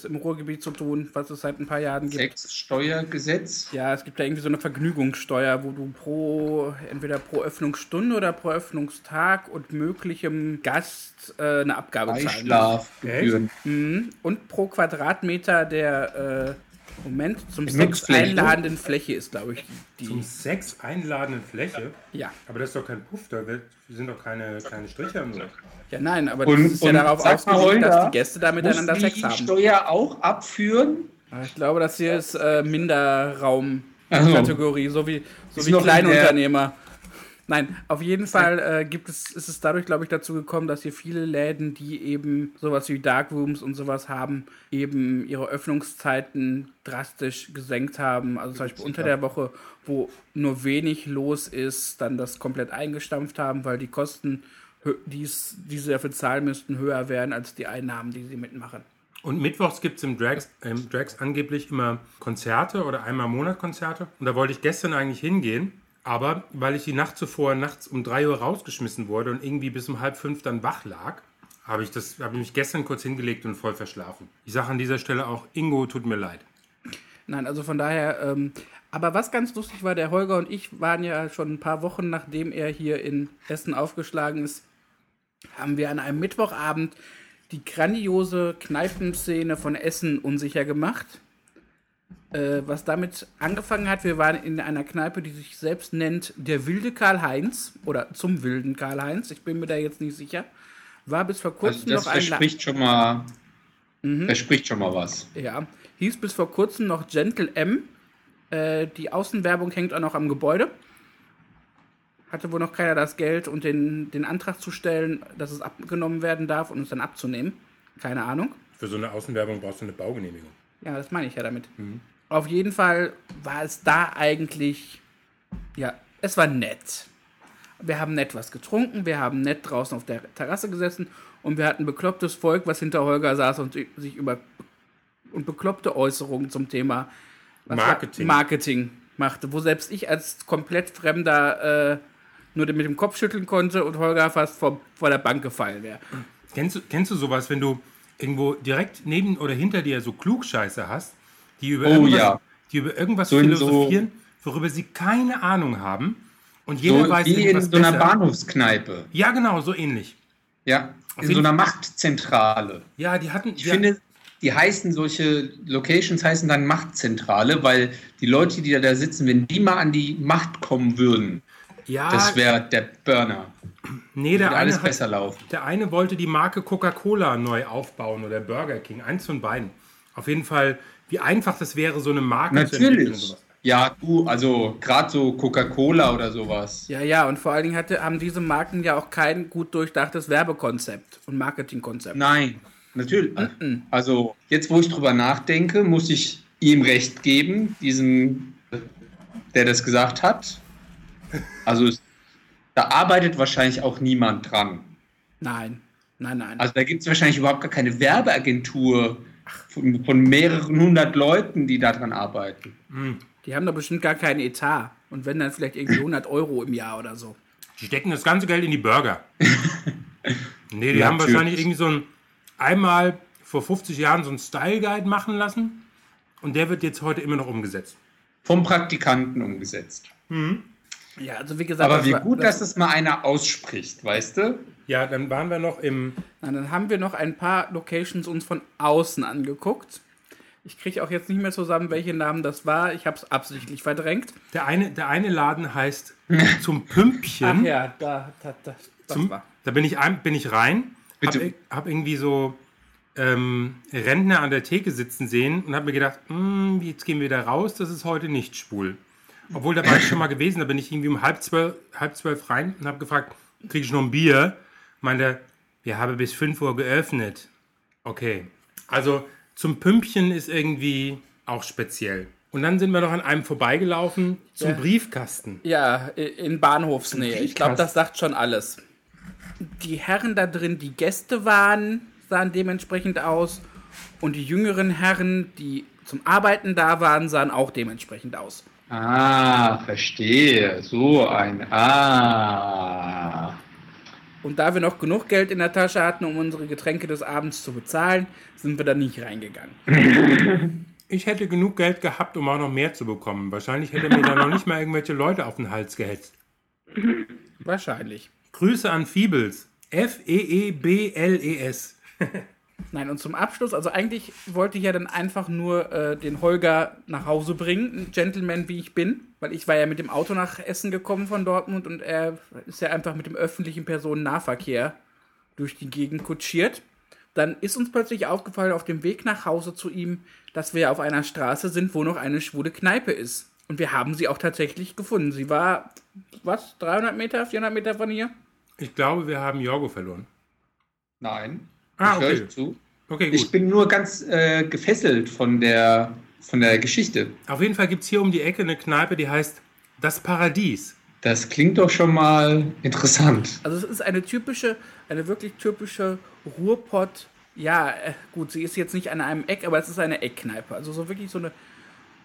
Im Ruhrgebiet zu tun, was es seit ein paar Jahren gibt. Sexsteuergesetz. Ja, es gibt da irgendwie so eine Vergnügungssteuer, wo du pro, entweder pro Öffnungsstunde oder pro Öffnungstag und möglichem Gast äh, eine Abgabe zahlen musst. Beischlafgebühren. Mhm. Und pro Quadratmeter der, äh, Moment, zum Sex einladenden Fläche ist, glaube ich, die. Zum Sex einladenden Fläche? ja. Aber das ist doch kein Puff, da sind doch keine, keine Striche im Luft. ja, nein, aber Und- das ist ja und darauf ausgelegt, dass die Gäste da miteinander Muss Sex die haben. Steuer auch abführen? Ich glaube, das hier ist äh, Minderraum-Kategorie, so wie, so Ist wie Kleinunternehmer. Nein, auf jeden Fall äh, gibt es, ist es dadurch, glaube ich, dazu gekommen, dass hier viele Läden, die eben sowas wie Darkrooms und sowas haben, eben ihre Öffnungszeiten drastisch gesenkt haben. Also zum Beispiel unter der Woche, wo nur wenig los ist, dann das komplett eingestampft haben, weil die Kosten, die sie dafür zahlen müssten, höher wären als die Einnahmen, die sie mitmachen. Und mittwochs gibt es im Drags, im Drags angeblich immer Konzerte oder einmal im Monat Konzerte. Und da wollte ich gestern eigentlich hingehen. Aber weil ich die Nacht zuvor nachts um 3 Uhr rausgeschmissen wurde und irgendwie bis um halb fünf dann wach lag, habe ich, das- habe ich mich gestern kurz hingelegt und voll verschlafen. Ich sage an dieser Stelle auch, Ingo, tut mir leid. Nein, also von daher, ähm, aber was ganz lustig war, der Holger und ich waren ja schon ein paar Wochen, nachdem er hier in Essen aufgeschlagen ist, haben wir an einem Mittwochabend die grandiose Kneipenszene von Essen unsicher gemacht. Äh, was damit angefangen hat, wir waren in einer Kneipe, die sich selbst nennt der wilde Karl-Heinz oder zum wilden Karl-Heinz, ich bin mir da jetzt nicht sicher. War bis vor Also kurzem das noch ein verspricht schon mal, verspricht schon mal was. Ja, hieß bis vor kurzem noch Gentle M. Äh, die Außenwerbung hängt auch noch am Gebäude. Hatte wohl noch keiner das Geld und den, den Antrag zu stellen, dass es abgenommen werden darf und es dann abzunehmen. Keine Ahnung. Für so eine Außenwerbung brauchst du eine Baugenehmigung. Ja, das meine ich ja damit. Auf jeden Fall war es da eigentlich, ja, es war nett. Wir haben nett was getrunken, wir haben nett draußen auf der Terrasse gesessen und wir hatten beklopptes Volk, was hinter Holger saß und sich über und bekloppte Äußerungen zum Thema Marketing. Marketing machte, wo selbst ich als komplett Fremder äh, nur mit dem Kopf schütteln konnte und Holger fast vor, vor der Bank gefallen wäre. Kennst du, kennst du sowas, wenn du irgendwo direkt neben oder hinter dir so Klugscheiße hast, die über, Oh, irgendwas, ja. die über irgendwas So in so- philosophieren, worüber sie keine Ahnung haben und jeder So weiß wie in so einer besser. Bahnhofskneipe. Ja, genau, so ähnlich. Ja, in so einer Machtzentrale. Ja, die hatten. Ich die finde, die heißen solche Locations heißen dann Machtzentrale, weil die Leute, die da, da sitzen, wenn die mal an die Macht kommen würden, ja, das wäre der Burner. nee, der Würde alles eine, besser hat, laufen. der eine wollte die Marke Coca-Cola neu aufbauen oder Burger King, eins von beiden. Auf jeden Fall, wie einfach das wäre, so eine Marke zu entwickeln. Natürlich. sowas. Ja, du, also gerade so Coca-Cola oder sowas. Ja, ja, und vor allen Dingen hatte, haben diese Marken ja auch kein gut durchdachtes Werbekonzept und Marketingkonzept. Nein, natürlich. Also jetzt, wo ich drüber nachdenke, muss ich ihm recht geben, diesem, der das gesagt hat. Also es, da arbeitet wahrscheinlich auch niemand dran. Nein, nein, nein. Also da gibt es wahrscheinlich überhaupt gar keine Werbeagentur von, von mehreren hundert Leuten, die daran arbeiten. die haben doch bestimmt gar keinen Etat. Und wenn dann vielleicht irgendwie 100 Euro im Jahr oder so. Die stecken das ganze Geld in die Burger. nee, die Ja, haben natürlich. wahrscheinlich irgendwie so ein einmal vor 50 Jahren so einen Style Guide machen lassen und der wird jetzt heute immer noch umgesetzt. Vom Praktikanten umgesetzt. Ja, also wie gesagt, Aber das wie war- gut, dass das mal einer ausspricht, weißt du? Ja, dann waren wir noch im Na, dann haben wir noch ein paar Locations uns von außen angeguckt. Ich kriege auch jetzt nicht mehr zusammen, welche Namen das war. Ich habe es absichtlich verdrängt. der eine der eine Laden heißt zum Pümpchen. Ach ja, da, da, da das Zum, war. da bin ich, ein, bin ich rein, hab, Bitte. ir- hab irgendwie so ähm, Rentner an der Theke sitzen sehen und habe mir gedacht, "Hm, jetzt gehen wir da raus, das ist heute nicht schwul. Obwohl, da war ich schon mal gewesen, da bin ich irgendwie um halb zwölf, halb zwölf rein und habe gefragt, kriege ich noch ein Bier? Meinte, wir haben bis 5 Uhr geöffnet. Okay, also zum Pümpchen ist irgendwie auch speziell. Und dann sind wir noch an einem vorbeigelaufen zum Ja. Briefkasten. Ja, in Bahnhofsnähe. Ich glaube, das sagt schon alles. Die Herren da drin, die Gäste waren, sahen dementsprechend aus. Und die jüngeren Herren, die zum Arbeiten da waren, sahen auch dementsprechend aus. Ah, verstehe. So ein. Ah. Und da wir noch genug Geld in der Tasche hatten, um unsere Getränke des Abends zu bezahlen, sind wir da nicht reingegangen. Ich hätte genug Geld gehabt, um auch noch mehr zu bekommen. Wahrscheinlich hätte mir da noch nicht mal irgendwelche Leute auf den Hals gehetzt. Wahrscheinlich. Grüße an Fiebels. E F-E-E-B-L-E-S. Nein, und zum Abschluss, also eigentlich wollte ich ja dann einfach nur äh, den Holger nach Hause bringen, ein Gentleman wie ich bin, weil ich war ja mit dem Auto nach Essen gekommen von Dortmund und er ist ja einfach mit dem öffentlichen Personennahverkehr durch die Gegend kutschiert. Dann ist uns plötzlich aufgefallen auf dem Weg nach Hause zu ihm, dass wir auf einer Straße sind, wo noch eine schwule Kneipe ist. Und wir haben sie auch tatsächlich gefunden. Sie war, was, 300 Meter, 400 Meter von hier? Ich glaube, wir haben Jorgo verloren. Nein. Ah, ich okay. euch zu. Okay, Ich gut. bin nur ganz äh, gefesselt von der, von der Geschichte. Auf jeden Fall gibt es hier um die Ecke eine Kneipe, die heißt Das Paradies. Das klingt doch schon mal interessant. Also es ist eine typische, eine wirklich typische Ruhrpott. Ja, äh, gut, sie ist jetzt nicht an einem Eck, aber es ist eine Eckkneipe. Also so wirklich so eine,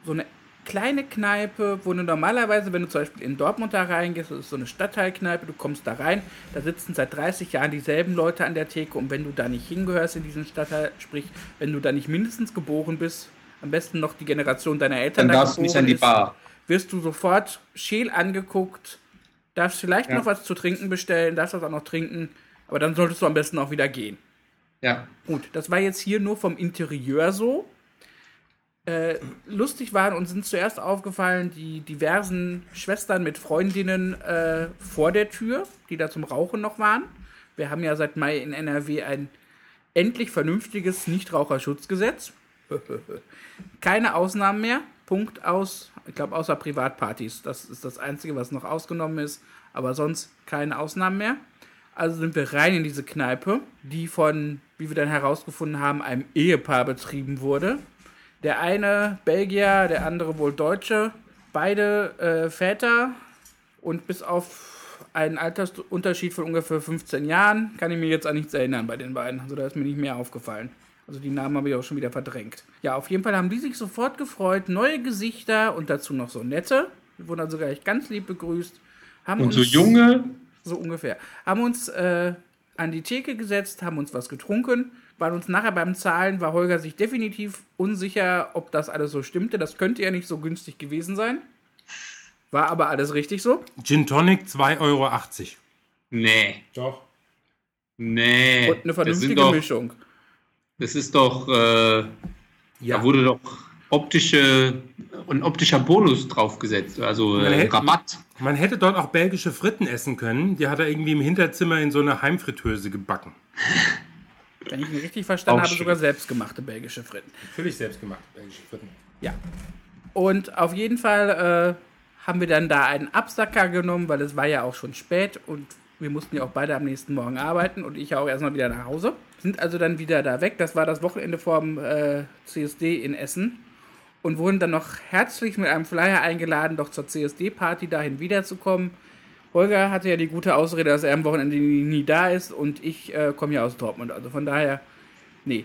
so eine kleine Kneipe, wo du normalerweise, wenn du zum Beispiel in Dortmund da reingehst, das ist so eine Stadtteilkneipe, du kommst da rein, da sitzen seit 30 Jahren dieselben Leute an der Theke und wenn du da nicht hingehörst in diesen Stadtteil, sprich, wenn du da nicht mindestens geboren bist, am besten noch die Generation deiner Eltern Dann da darfst du nicht an die ist, Bar. wirst du sofort scheel angeguckt, darfst vielleicht Ja. noch was zu trinken bestellen, darfst das auch noch trinken, aber dann solltest du am besten auch wieder gehen. Ja. Gut, das war jetzt hier nur vom Interieur so. Äh, lustig waren uns sind zuerst aufgefallen die diversen Schwestern mit Freundinnen äh, vor der Tür, die da zum Rauchen noch waren. Wir haben ja seit Mai in NRW ein endlich vernünftiges Nichtraucherschutzgesetz. Keine Ausnahmen mehr. Punkt aus. Ich glaube, außer Privatpartys. Das ist das Einzige, was noch ausgenommen ist. Aber sonst keine Ausnahmen mehr. Also sind wir rein in diese Kneipe, die von, wie wir dann herausgefunden haben, einem Ehepaar betrieben wurde. Der eine Belgier, der andere wohl Deutsche. Beide äh, Väter und bis auf einen Altersunterschied von ungefähr 15 Jahren kann ich mir jetzt an nichts erinnern bei den beiden. Also da ist mir nicht mehr aufgefallen. Also die Namen habe ich auch schon wieder verdrängt. Ja, auf jeden Fall haben die sich sofort gefreut. Neue Gesichter und dazu noch so nette. Wir wurden also gleich ganz lieb begrüßt. Haben Und so uns- junge, so ungefähr. Haben uns äh, an die Theke gesetzt, haben uns was getrunken, waren uns nachher beim Zahlen, war Holger sich definitiv unsicher, ob das alles so stimmte. Das könnte ja nicht so günstig gewesen sein. War aber alles richtig so. Gin Tonic 2,80 Euro. nee, Doch. nee. Und eine das, sind vernünftige doch, Mischung. das ist doch, äh, Ja. da wurde doch optische, ein optischer Bonus draufgesetzt, also Man äh, hätte- Rabatt. Man hätte dort auch belgische Fritten essen können. Die hat er irgendwie im Hinterzimmer in so eine Heimfritteuse gebacken. Wenn ich ihn richtig verstanden Auch habe, schön. sogar selbstgemachte belgische Fritten. Natürlich selbst gemacht, belgische Fritten. Ja. Und auf jeden Fall äh, haben wir dann da einen Absacker genommen, weil es war ja auch schon spät und wir mussten ja auch beide am nächsten Morgen arbeiten und ich auch erstmal wieder nach Hause. Sind also dann wieder da weg. Das war das Wochenende vor dem äh, CSD in Essen und wurden dann noch herzlich mit einem Flyer eingeladen, doch zur CSD-Party dahin wiederzukommen. Holger hatte ja die gute Ausrede, dass er am Wochenende nie, nie da ist und ich äh, komme ja aus Dortmund. Also von daher, nee.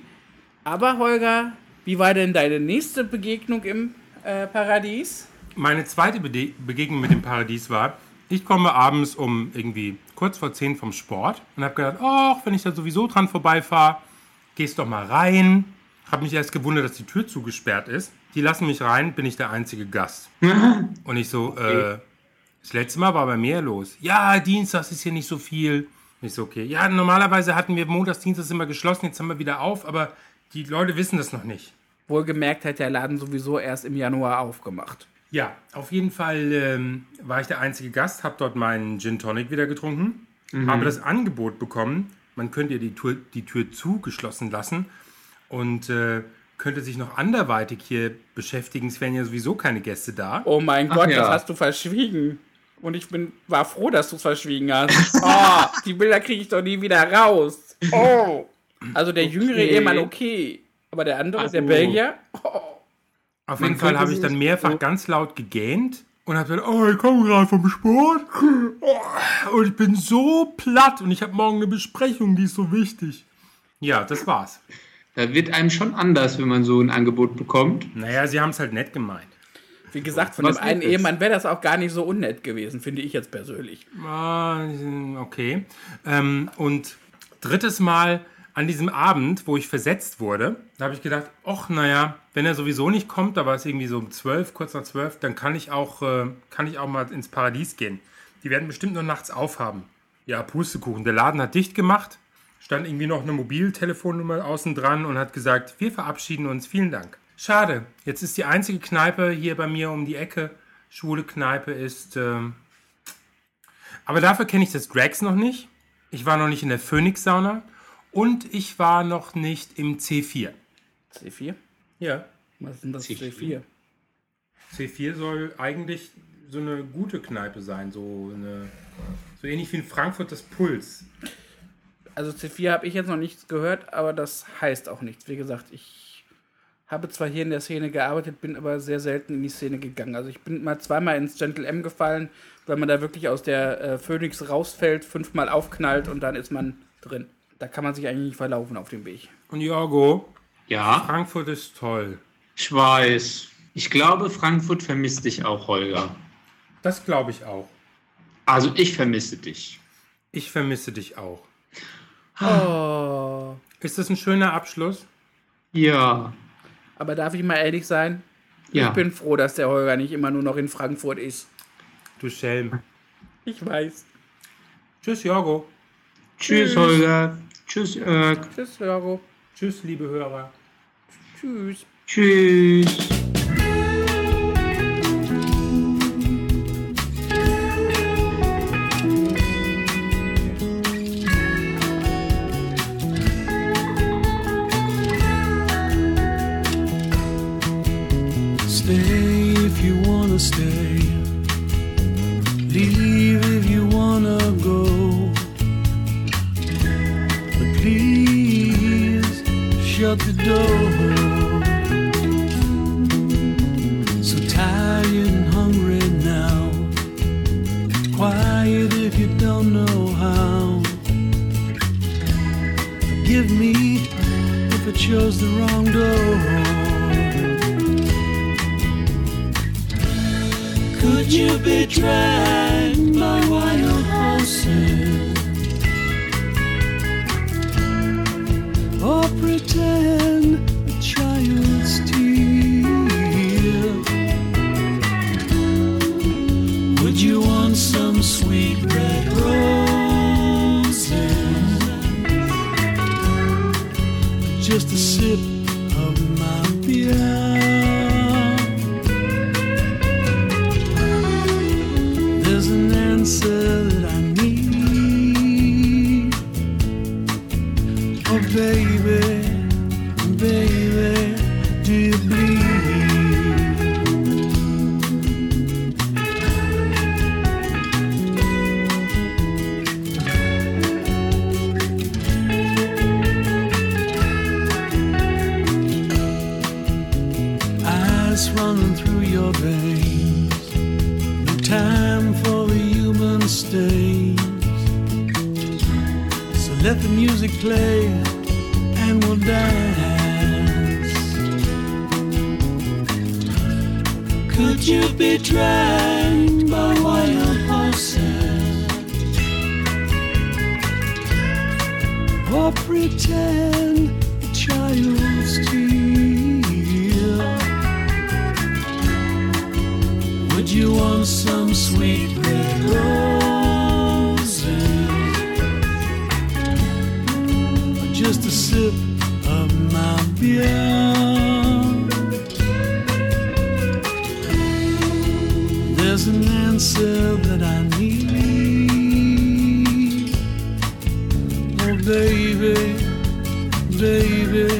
Aber Holger, wie war denn deine nächste Begegnung im äh, Paradies? Meine zweite Bede Begegnung mit dem Paradies war, ich komme abends um irgendwie kurz vor 10 vom Sport und habe gedacht, ach, wenn ich da sowieso dran vorbeifahre, gehst doch mal rein. Habe mich erst gewundert, dass die Tür zugesperrt ist. Die lassen mich rein, bin ich der einzige Gast. Und ich so, äh, das letzte Mal war bei mir los. Ja, Dienstags ist hier nicht so viel. So, okay. Ja, normalerweise hatten wir montags, dienstags immer geschlossen, jetzt haben wir wieder auf, aber die Leute wissen das noch nicht. Wohlgemerkt hat der Laden sowieso erst im Januar aufgemacht. Ja, auf jeden Fall ähm, war ich der einzige Gast, habe dort meinen Gin Tonic wieder getrunken, habe das Angebot bekommen, man könnte ja die Tür, die Tür zugeschlossen lassen und äh, könnte sich noch anderweitig hier beschäftigen. Es wären ja sowieso keine Gäste da. Oh mein Ach Gott, ja. das hast du verschwiegen. Und ich bin, war froh, dass du es verschwiegen hast. Oh, die Bilder kriege ich doch nie wieder raus. Oh. Also der jüngere Okay. Ehemann okay. Aber der andere, der Also- Belgier, oh. Auf jeden Fall habe ich dann mehrfach so- ganz laut gegähnt und habe gesagt, oh, ich komme gerade vom Sport Oh, und ich bin so platt und ich habe morgen eine Besprechung, die ist so wichtig. Ja, das war's. Da wird einem schon anders, wenn man so ein Angebot bekommt. Naja, sie haben es halt nett gemeint. Wie gesagt, von Was dem einen. Ehemann wäre das auch gar nicht so unnett gewesen, finde ich jetzt persönlich. Ah, Okay. Ähm, und drittes Mal an diesem Abend, wo ich versetzt wurde, da habe ich gedacht, ach naja, wenn er sowieso nicht kommt, da war es irgendwie so um 12, kurz nach 12, dann kann ich auch, äh, kann ich auch mal ins Paradies gehen. Die werden bestimmt nur nachts aufhaben. Ja, Pustekuchen. Der Laden hat dicht gemacht, stand irgendwie noch eine Mobiltelefonnummer außen dran und hat gesagt, wir verabschieden uns, vielen Dank. Schade, jetzt ist die einzige Kneipe hier bei mir um die Ecke, schwule Kneipe ist, ähm, aber dafür kenne ich das Drags noch nicht. Ich war noch nicht in der Phoenix-Sauna und ich war noch nicht im C4. C4? Ja. Was ist denn das C4? C4? C4 soll eigentlich so eine gute Kneipe sein, so, eine, so ähnlich wie in Frankfurt das Puls. Also C4 habe ich jetzt noch nichts gehört, aber das heißt auch nichts. Wie gesagt, ich habe zwar hier in der Szene gearbeitet, bin aber sehr selten in die Szene gegangen. Also ich bin mal zweimal ins Gentle M gefallen, weil man da wirklich aus der äh, Phoenix rausfällt, fünfmal aufknallt und dann ist man drin. Da kann man sich eigentlich nicht verlaufen auf dem Weg. Und Jorgo, Ja, Frankfurt ist toll. ich weiß. Ich glaube, Frankfurt vermisst dich auch, Holger. Das glaube ich auch. Also ich vermisse dich. Ich vermisse dich auch. Oh. Ist das ein schöner Abschluss? Ja, Aber darf ich mal ehrlich sein? ja. Ich bin froh, dass der Holger nicht immer nur noch in Frankfurt ist. Du Schelm. Ich weiß. Tschüss, Jorgo. Tschüss, Holger. Tschüss, Jörg. Tschüss, Jorgo. Tschüss, liebe Hörer. Tschüss. Tschüss. Shut the door. So tired and hungry now. Quiet if you don't know how. Forgive me if I chose the wrong door. Could you be dragged time for the human stains. So let the music play and we'll dance. Could you be dragged by wild horses? Or pretend a child's tear? You want some sweet red roses? Or just a sip of my beer? There's an answer that I need. Oh, baby, baby,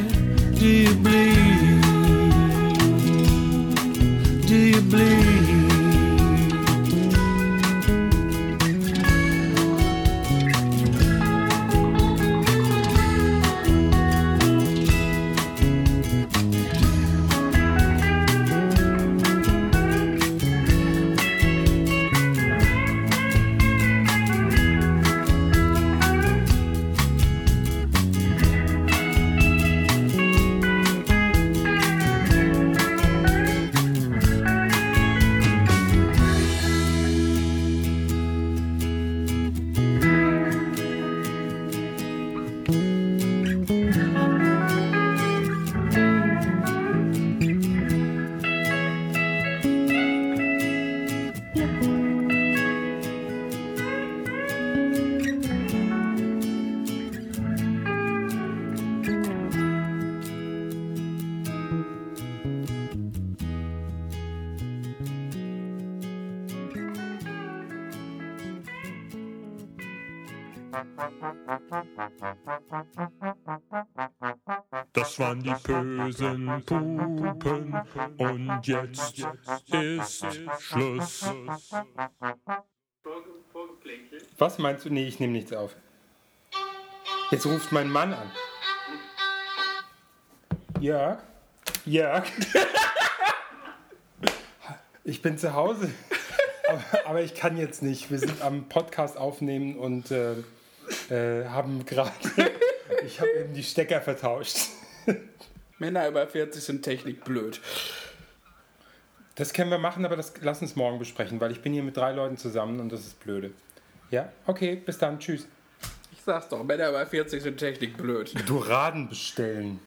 Das waren die bösen Pupen und jetzt ist Schluss. Was meinst du? Nee, ich nehme nichts auf. Jetzt ruft mein Mann an. Jörg? Jörg? Ich bin zu Hause. Aber, aber ich kann jetzt nicht. Wir sind am Podcast aufnehmen und äh, äh, haben gerade. Ich habe eben die Stecker vertauscht. Männer über 40 sind Technik blöd. Das können wir machen, aber das lass uns morgen besprechen, weil ich bin hier mit drei Leuten zusammen und das ist blöde. Ja, okay, bis dann, tschüss. Ich sag's doch, Männer über 40 sind Technik blöd. Duraden bestellen.